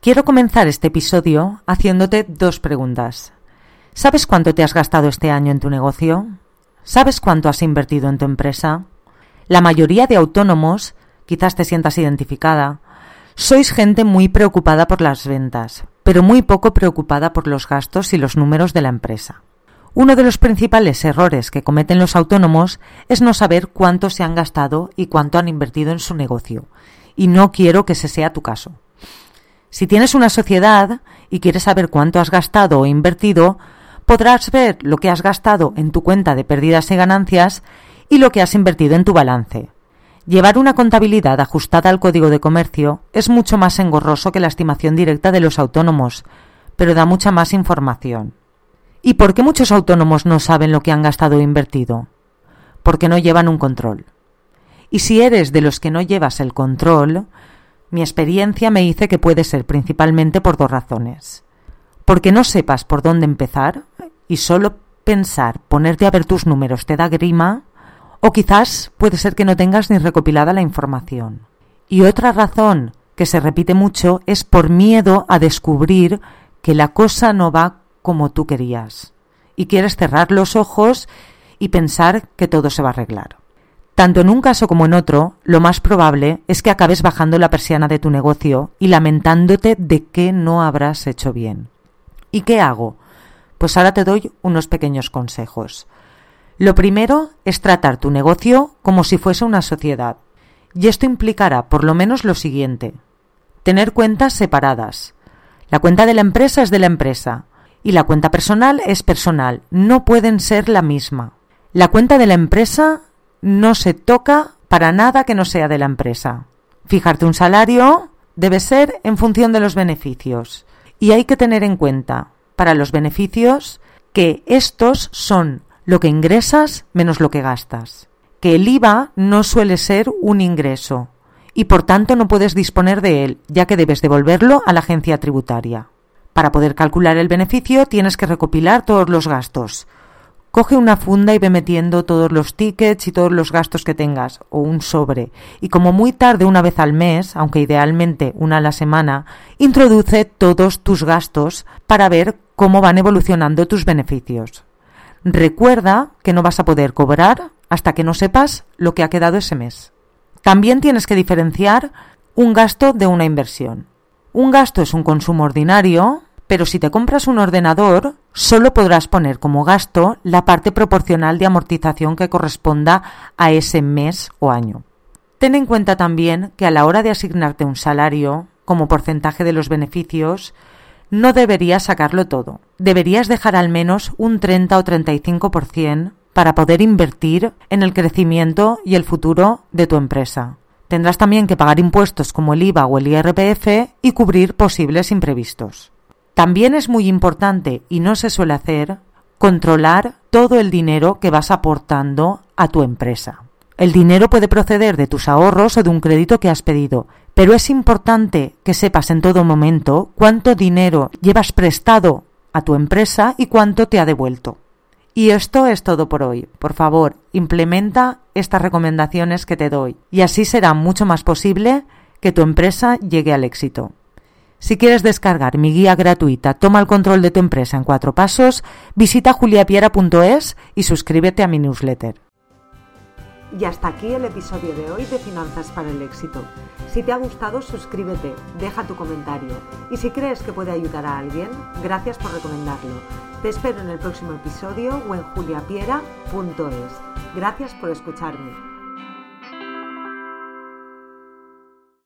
Quiero comenzar este episodio haciéndote dos preguntas. ¿Sabes cuánto te has gastado este año en tu negocio? ¿Sabes cuánto has invertido en tu empresa? La mayoría de autónomos, quizás te sientas identificada, sois gente muy preocupada por las ventas, pero muy poco preocupada por los gastos y los números de la empresa. Uno de los principales errores que cometen los autónomos es no saber cuánto se han gastado y cuánto han invertido en su negocio, y no quiero que ese sea tu caso. Si tienes una sociedad y quieres saber cuánto has gastado o invertido, podrás ver lo que has gastado en tu cuenta de pérdidas y ganancias y lo que has invertido en tu balance. Llevar una contabilidad ajustada al código de comercio es mucho más engorroso que la estimación directa de los autónomos, pero da mucha más información. ¿Y por qué muchos autónomos no saben lo que han gastado o invertido? Porque no llevan un control. Y si eres de los que no llevas el control, mi experiencia me dice que puede ser principalmente por dos razones. Porque no sepas por dónde empezar y solo pensar ponerte a ver tus números te da grima, o quizás puede ser que no tengas ni recopilada la información. Y otra razón que se repite mucho es por miedo a descubrir que la cosa no va como tú querías y quieres cerrar los ojos y pensar que todo se va a arreglar. Tanto en un caso como en otro, lo más probable es que acabes bajando la persiana de tu negocio y lamentándote de que no habrás hecho bien. ¿Y qué hago? Pues ahora te doy unos pequeños consejos. Lo primero es tratar tu negocio como si fuese una sociedad. Y esto implicará por lo menos lo siguiente. Tener cuentas separadas. La cuenta de la empresa es de la empresa y la cuenta personal es personal. No pueden ser la misma. La cuenta de la empresa no se toca para nada que no sea de la empresa. Fijarte un salario debe ser en función de los beneficios. Y hay que tener en cuenta para los beneficios que estos son lo que ingresas menos lo que gastas. Que el IVA no suele ser un ingreso y por tanto no puedes disponer de él, ya que debes devolverlo a la agencia tributaria. Para poder calcular el beneficio tienes que recopilar todos los gastos, Coge una funda y ve metiendo todos los tickets y todos los gastos que tengas, o un sobre, y como muy tarde una vez al mes, aunque idealmente una a la semana, introduce todos tus gastos para ver cómo van evolucionando tus beneficios. Recuerda que no vas a poder cobrar hasta que no sepas lo que ha quedado ese mes. También tienes que diferenciar un gasto de una inversión. Un gasto es un consumo ordinario, pero si te compras un ordenador, solo podrás poner como gasto la parte proporcional de amortización que corresponda a ese mes o año. Ten en cuenta también que a la hora de asignarte un salario, como porcentaje de los beneficios, no deberías sacarlo todo. Deberías dejar al menos un 30 o 35% para poder invertir en el crecimiento y el futuro de tu empresa. Tendrás también que pagar impuestos como el IVA o el IRPF y cubrir posibles imprevistos. También es muy importante, y no se suele hacer, controlar todo el dinero que vas aportando a tu empresa. El dinero puede proceder de tus ahorros o de un crédito que has pedido, pero es importante que sepas en todo momento cuánto dinero llevas prestado a tu empresa y cuánto te ha devuelto. Y esto es todo por hoy. Por favor, implementa estas recomendaciones que te doy y así será mucho más posible que tu empresa llegue al éxito. Si quieres descargar mi guía gratuita Toma el control de tu empresa en cuatro pasos, visita juliapiera.es y suscríbete a mi newsletter. Y hasta aquí el episodio de hoy de Finanzas para el Éxito. Si te ha gustado, suscríbete, deja tu comentario y si crees que puede ayudar a alguien, gracias por recomendarlo. Te espero en el próximo episodio o en juliapiera.es. Gracias por escucharme.